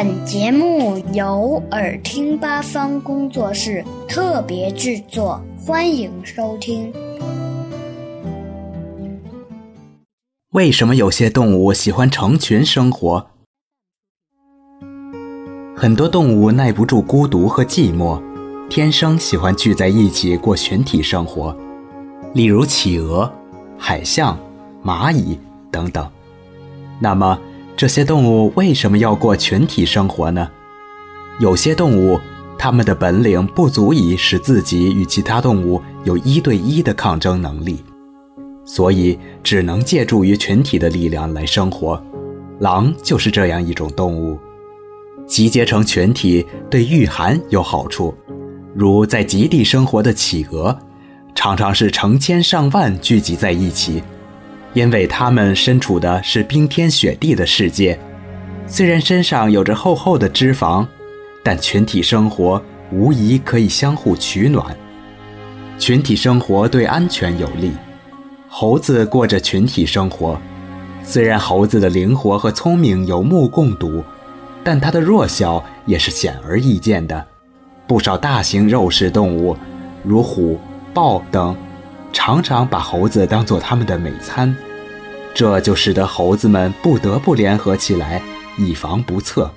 本节目由耳听八方工作室特别制作，欢迎收听。为什么有些动物喜欢成群生活？很多动物耐不住孤独和寂寞，天生喜欢聚在一起过群体生活，例如企鹅、海象、蚂蚁等等。那么，这些动物为什么要过群体生活呢？有些动物，它们的本领不足以使自己与其他动物有一对一的抗争能力，所以只能借助于群体的力量来生活。狼就是这样一种动物，集结成群体对御寒有好处，如在极地生活的企鹅，常常是成千上万聚集在一起。因为它们身处的是冰天雪地的世界，虽然身上有着厚厚的脂肪，但群体生活无疑可以相互取暖。群体生活对安全有利。猴子过着群体生活，虽然猴子的灵活和聪明有目共睹，但它的弱小也是显而易见的。不少大型肉食动物，如虎、豹等。常常把猴子当做他们的美餐，这就使得猴子们不得不联合起来，以防不测。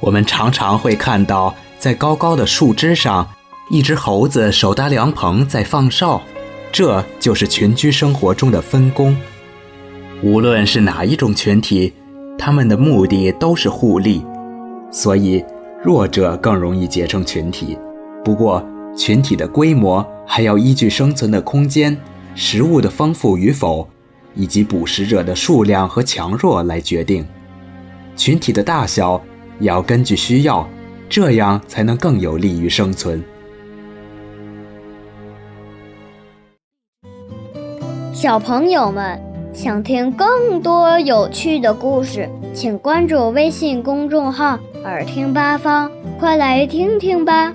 我们常常会看到，在高高的树枝上，一只猴子手搭凉棚在放哨，这就是群居生活中的分工。无论是哪一种群体，他们的目的都是互利，所以弱者更容易结成群体。不过，群体的规模还要依据生存的空间、食物的丰富与否，以及捕食者的数量和强弱来决定。群体的大小也要根据需要，这样才能更有利于生存。小朋友们想听更多有趣的故事，请关注微信公众号“耳听八方”，快来听听吧。